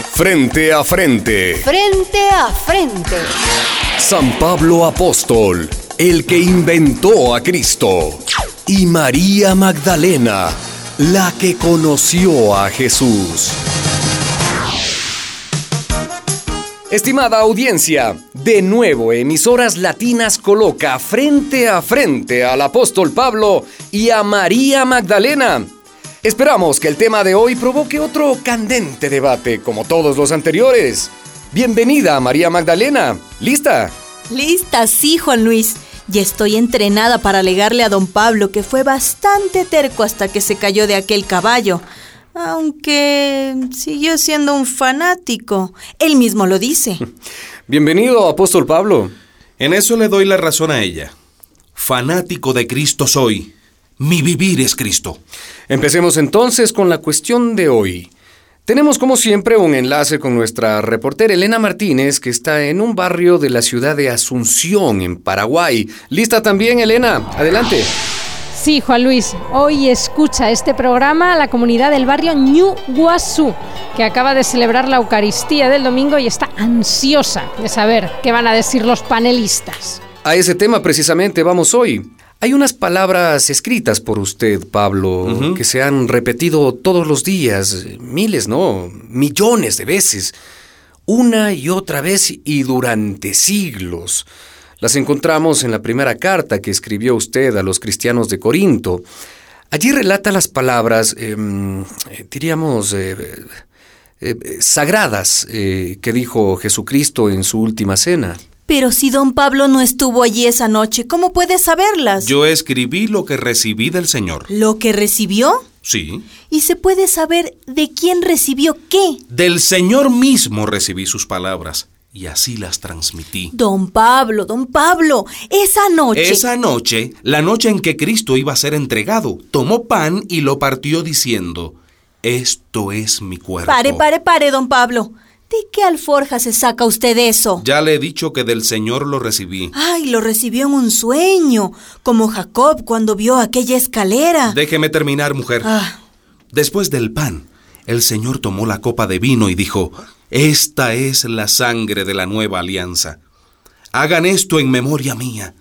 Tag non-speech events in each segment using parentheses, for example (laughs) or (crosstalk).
Frente a frente. Frente a frente. San Pablo Apóstol, el que inventó a Cristo. Y María Magdalena, la que conoció a Jesús. Estimada audiencia, de nuevo Emisoras Latinas coloca frente a frente al apóstol Pablo y a María Magdalena. Esperamos que el tema de hoy provoque otro candente debate como todos los anteriores. Bienvenida María Magdalena. ¿Lista? Lista, sí, Juan Luis. Ya estoy entrenada para alegarle a don Pablo que fue bastante terco hasta que se cayó de aquel caballo aunque siguió siendo un fanático. Él mismo lo dice. (laughs) Bienvenido, apóstol Pablo. En eso le doy la razón a ella. Fanático de Cristo soy. Mi vivir es Cristo. Empecemos entonces con la cuestión de hoy. Tenemos como siempre un enlace con nuestra reportera Elena Martínez, que está en un barrio de la ciudad de Asunción, en Paraguay. ¿Lista también, Elena? Adelante. Sí, Juan Luis, hoy escucha este programa la comunidad del barrio Ñu Guazú, que acaba de celebrar la Eucaristía del domingo y está ansiosa de saber qué van a decir los panelistas. A ese tema precisamente vamos hoy. Hay unas palabras escritas por usted, Pablo, que se han repetido todos los días, miles, no, millones de veces, una y otra vez y durante siglos. Las encontramos en la primera carta que escribió usted a los cristianos de Corinto. Allí relata las palabras, em, eh, diríamos, eh, eh, sagradas que dijo Jesucristo en su última cena. Pero si don Pablo no estuvo allí esa noche, ¿cómo puede saberlas? Yo escribí lo que recibí del Señor. ¿Lo que recibió? Sí. ¿Y se puede saber de quién recibió qué? Del Señor mismo recibí sus palabras y así las transmití. Don Pablo, don Pablo, esa noche... Esa noche, la noche en que Cristo iba a ser entregado, tomó pan y lo partió diciendo, esto es mi cuerpo. Pare, pare, pare, don Pablo. ¿De qué alforja se saca usted eso? Ya le he dicho que del Señor lo recibí. Ay, lo recibió en un sueño, como Jacob cuando vio aquella escalera. Déjeme terminar, mujer. Ah. Después del pan, el Señor tomó la copa de vino y dijo, esta es la sangre de la nueva alianza. Hagan esto en memoria mía.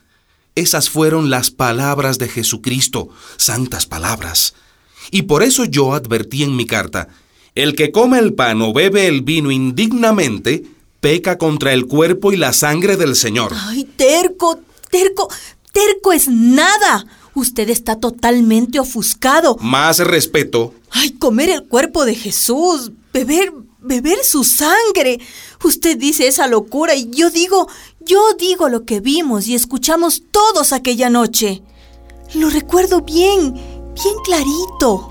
Esas fueron las palabras de Jesucristo, santas palabras. Y por eso yo advertí en mi carta, el que come el pan o bebe el vino indignamente, peca contra el cuerpo y la sangre del Señor. Ay, terco, terco, terco es nada. Usted está totalmente ofuscado. Más respeto. Ay, comer el cuerpo de Jesús, beber beber su sangre. Usted dice esa locura y yo digo, yo digo lo que vimos y escuchamos todos aquella noche. Lo recuerdo bien, bien clarito.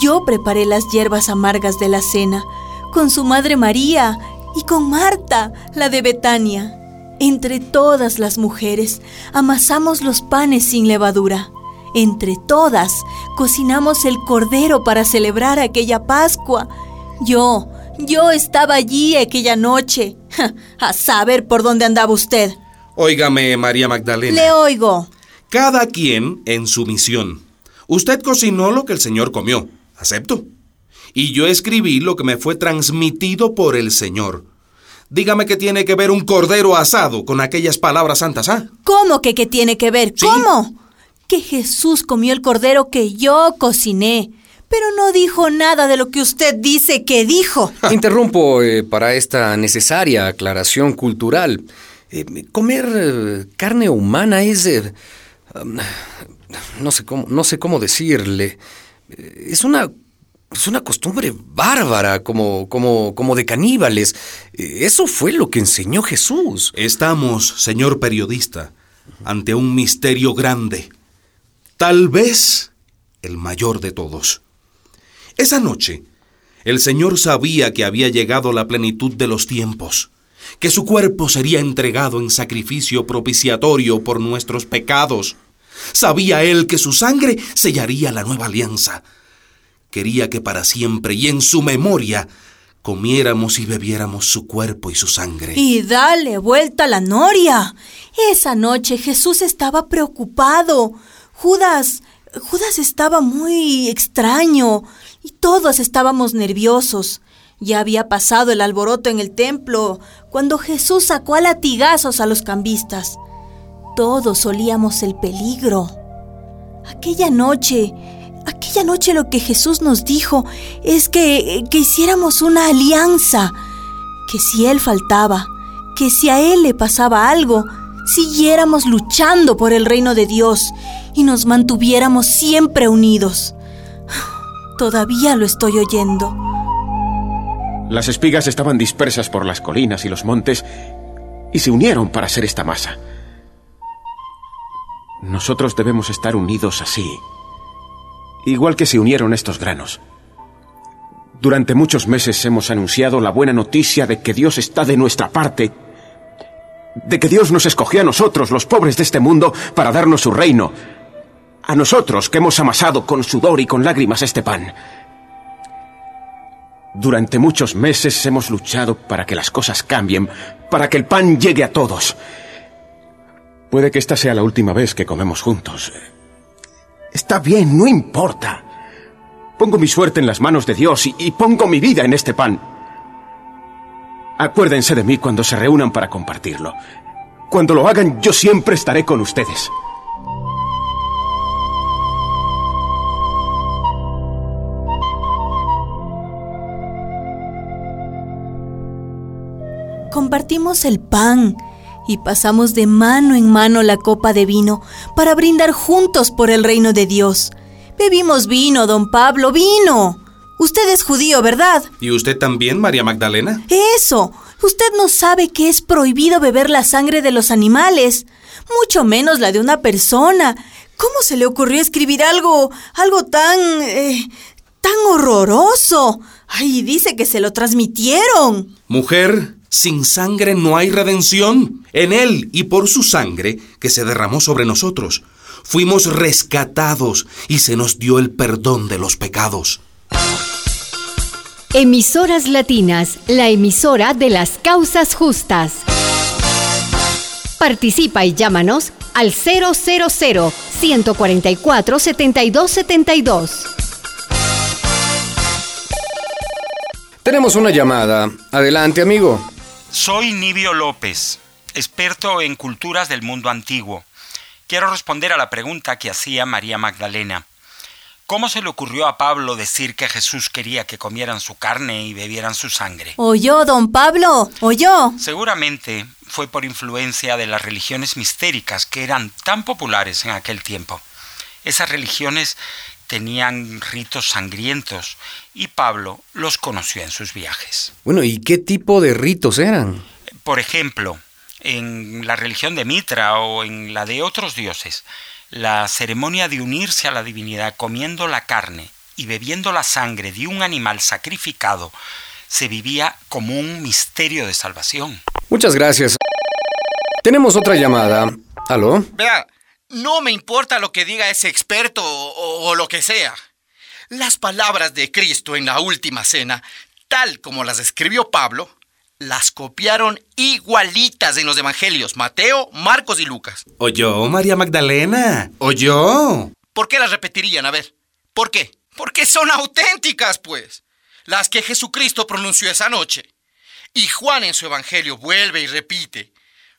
Yo preparé las hierbas amargas de la cena con su madre María y con Marta, la de Betania. Entre todas las mujeres amasamos los panes sin levadura. Entre todas cocinamos el cordero para celebrar aquella Pascua yo, yo estaba allí aquella noche. (laughs) A saber por dónde andaba usted. Óigame, María Magdalena. Le oigo. Cada quien en su misión. Usted cocinó lo que el Señor comió. Acepto. Y yo escribí lo que me fue transmitido por el Señor. Dígame que tiene que ver un cordero asado con aquellas palabras santas, ¿ah? ¿Cómo que qué tiene que ver? ¿Cómo? Que Jesús comió el cordero que yo cociné pero no dijo nada de lo que usted dice que dijo. (laughs) Interrumpo eh, para esta necesaria aclaración cultural. Eh, comer eh, carne humana es... Um, no, sé cómo, no sé cómo decirle. Es una es una costumbre bárbara, como, como, como de caníbales. Eso fue lo que enseñó Jesús. Estamos, señor periodista, ante un misterio grande. Tal vez el mayor de todos. Esa noche, el Señor sabía que había llegado la plenitud de los tiempos, que su cuerpo sería entregado en sacrificio propiciatorio por nuestros pecados. Sabía él que su sangre sellaría la nueva alianza. Quería que para siempre y en su memoria comiéramos y bebiéramos su cuerpo y su sangre. Y dale vuelta la noria. Esa noche Jesús estaba preocupado. Judas, Judas estaba muy extraño y todos estábamos nerviosos. Ya había pasado el alboroto en el templo cuando Jesús sacó a latigazos a los cambistas. Todos olíamos el peligro. Aquella noche, aquella noche lo que Jesús nos dijo es que, que hiciéramos una alianza, que si Él faltaba, que si a Él le pasaba algo, siguiéramos luchando por el reino de Dios y nos mantuviéramos siempre unidos. Todavía lo estoy oyendo. Las espigas estaban dispersas por las colinas y los montes y se unieron para hacer esta masa. Nosotros debemos estar unidos así, igual que se unieron estos granos. Durante muchos meses hemos anunciado la buena noticia de que Dios está de nuestra parte, de que Dios nos escogió a nosotros, los pobres de este mundo, para darnos su reino, a nosotros que hemos amasado con sudor y con lágrimas este pan. Durante muchos meses hemos luchado para que las cosas cambien, para que el pan llegue a todos. Puede que esta sea la última vez que comemos juntos. Está bien, no importa. Pongo mi suerte en las manos de Dios y, pongo mi vida en este pan. Acuérdense de mí cuando se reúnan para compartirlo. Cuando lo hagan, yo siempre estaré con ustedes. compartimos el pan y pasamos de mano en mano la copa de vino para brindar juntos por el reino de Dios. Bebimos vino, don Pablo, vino. Usted es judío, ¿verdad? ¿Y usted también, María Magdalena? Eso. Usted no sabe que es prohibido beber la sangre de los animales, mucho menos la de una persona. ¿Cómo se le ocurrió escribir algo, algo tan, eh, tan horroroso? Ay, dice que se lo transmitieron. Mujer, sin sangre no hay redención. En Él y por su sangre que se derramó sobre nosotros, fuimos rescatados y se nos dio el perdón de los pecados. Emisoras Latinas, la emisora de las causas justas. Participa y llámanos al 000 144 7272. Tenemos una llamada. Adelante, amigo. Soy Nibio López, experto en culturas del mundo antiguo. Quiero responder a la pregunta que hacía María Magdalena. ¿Cómo se le ocurrió a Pablo decir que Jesús quería que comieran su carne y bebieran su sangre? ¿Oyó, don Pablo? ¿Oyó? Seguramente fue por influencia de las religiones mistéricas que eran tan populares en aquel tiempo. Esas religiones tenían ritos sangrientos y Pablo los conoció en sus viajes. Bueno, ¿y qué tipo de ritos eran? Por ejemplo, en la religión de Mitra o en la de otros dioses, la ceremonia de unirse a la divinidad comiendo la carne y bebiendo la sangre de un animal sacrificado se vivía como un misterio de salvación. Muchas gracias. Tenemos otra llamada. ¿Aló? Vea, no me importa lo que diga ese experto o, lo que sea. Las palabras de Cristo en la última cena, tal como las escribió Pablo, las copiaron igualitas en los evangelios, Mateo, Marcos y Lucas. ¿Oyó, María Magdalena? ¿Oyó? ¿Por qué las repetirían? A ver, ¿por qué? Porque son auténticas, pues. Las que Jesucristo pronunció esa noche. Y Juan en su evangelio vuelve y repite.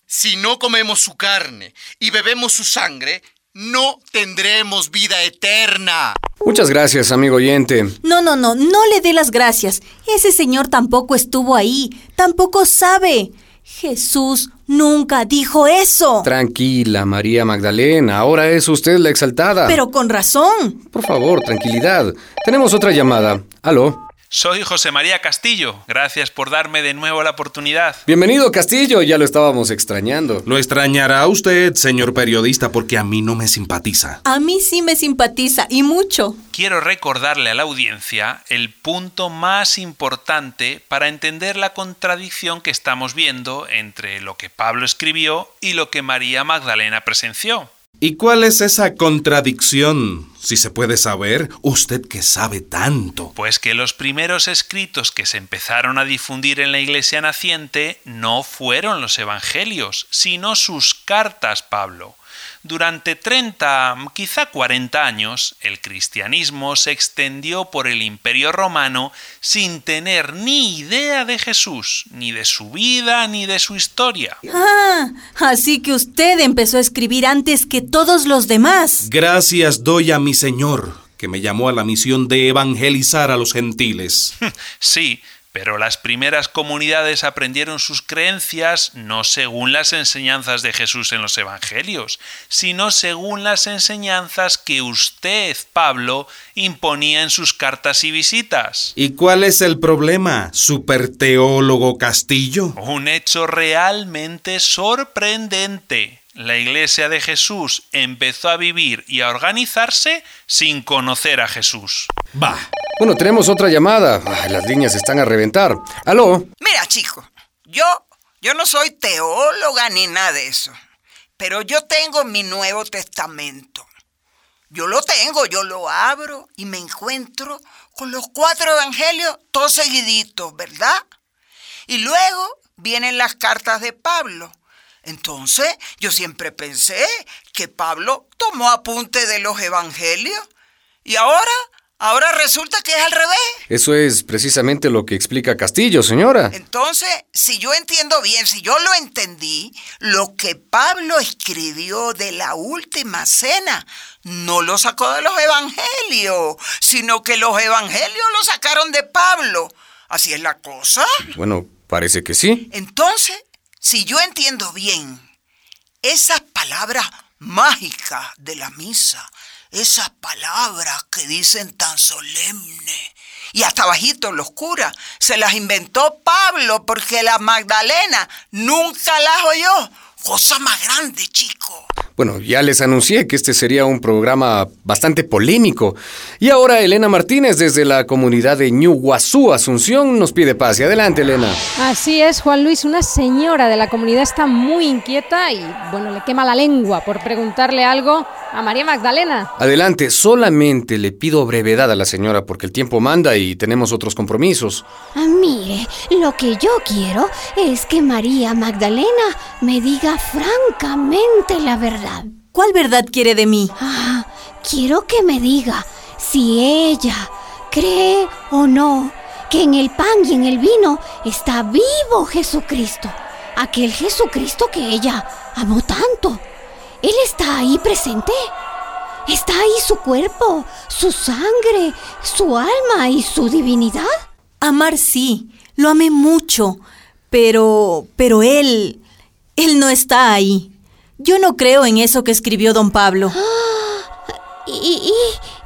Si no comemos su carne y bebemos su sangre, no tendremos vida eterna. Muchas gracias, amigo oyente. No, no, no, no le dé las gracias. Ese señor tampoco estuvo ahí, tampoco sabe. Jesús nunca dijo eso. Tranquila, María Magdalena, ahora es usted la exaltada. Pero con razón. Por favor, tranquilidad. Tenemos otra llamada. Aló. Soy José María Castillo. Gracias por darme de nuevo la oportunidad. Bienvenido, Castillo. Ya lo estábamos extrañando. Lo extrañará usted, señor periodista, porque a mí no me simpatiza. A mí sí me simpatiza, y mucho. Quiero recordarle a la audiencia el punto más importante para entender la contradicción que estamos viendo entre lo que Pablo escribió y lo que María Magdalena presenció. ¿Y cuál es esa contradicción? Si se puede saber, usted que sabe tanto. Pues que los primeros escritos que se empezaron a difundir en la iglesia naciente no fueron los evangelios, sino sus cartas, Pablo. Durante 30, quizá 40 años, el cristianismo se extendió por el imperio romano sin tener ni idea de Jesús, ni de su vida, ni de su historia. Ah, así que usted empezó a escribir antes que todos los demás. Gracias doy a mi Señor, que me llamó a la misión de evangelizar a los gentiles. (laughs) sí, pero las primeras comunidades aprendieron sus creencias no según las enseñanzas de Jesús en los Evangelios, sino según las enseñanzas que usted, Pablo, imponía en sus cartas y visitas. ¿Y cuál es el problema, superteólogo Castillo? Un hecho realmente sorprendente la Iglesia de Jesús empezó a vivir y a organizarse sin conocer a Jesús. Va. Bueno, tenemos otra llamada. las líneas están a reventar. ¿Aló? Mira, chico, yo, yo no soy teóloga ni nada de eso. Pero yo tengo mi Nuevo Testamento. Yo lo tengo, yo lo abro y me encuentro con los cuatro evangelios todos seguiditos, ¿verdad? Y luego vienen las cartas de Pablo entonces, yo siempre pensé que Pablo tomó apunte de los evangelios y ahora, ahora resulta que es al revés. Eso es precisamente lo que explica Castillo, señora. Entonces, si yo entiendo bien, si yo lo entendí, lo que Pablo escribió de la última cena no lo sacó de los evangelios, sino que los evangelios lo sacaron de Pablo. ¿Así es la cosa? Bueno, parece que sí. Entonces, si yo entiendo bien, esas palabras mágicas de la misa, esas palabras que dicen tan solemne y hasta bajito los curas, se las inventó Pablo porque la Magdalena nunca las oyó. Cosa más grande, chico. Bueno, ya les anuncié que este sería un programa bastante polémico. Y ahora Elena Martínez desde la comunidad de Ñuguazú, Asunción, nos pide paz. Y adelante, Elena. Así es, Juan Luis. Una señora de la comunidad está muy inquieta y, bueno, le quema la lengua por preguntarle algo a María Magdalena. Adelante, solamente le pido brevedad a la señora porque el tiempo manda y tenemos otros compromisos. Ah, mire, lo que yo quiero es que María Magdalena me diga francamente la verdad. ¿Cuál verdad quiere de mí? Ah, quiero que me diga si ella cree o no que en el pan y en el vino está vivo Jesucristo. Aquel Jesucristo que ella amó tanto. Él está ahí presente. Está ahí su cuerpo, su sangre, su alma y su divinidad. Amar sí, lo amé mucho, pero pero él él no está ahí. Yo no creo en eso que escribió don Pablo. (gasps) ¿Y,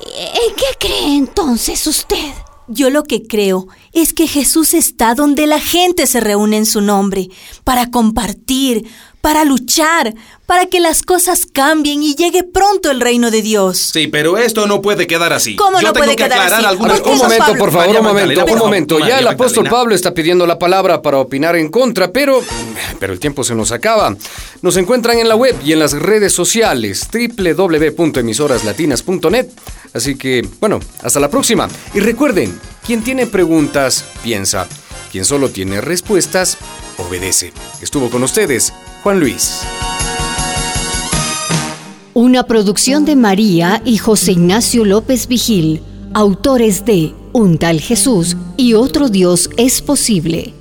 en qué cree entonces usted? Yo lo que creo es que Jesús está donde la gente se reúne en su nombre, para compartir, para luchar, para que las cosas cambien y llegue pronto el reino de Dios. Sí, pero esto no puede quedar así. ¿Cómo no puede quedar así? un momento, por favor, un momento, un momento. Ya el apóstol Pablo está pidiendo la palabra para opinar en contra, pero pero el tiempo se nos acaba. Nos encuentran en la web y en las redes sociales www.emisoraslatinas.net. Así que, bueno, hasta la próxima. Y recuerden, quien tiene preguntas, piensa. Quien solo tiene respuestas, obedece. Estuvo con ustedes Juan Luis. Una producción de María y José Ignacio López Vigil, autores de Un tal Jesús y otro Dios es posible.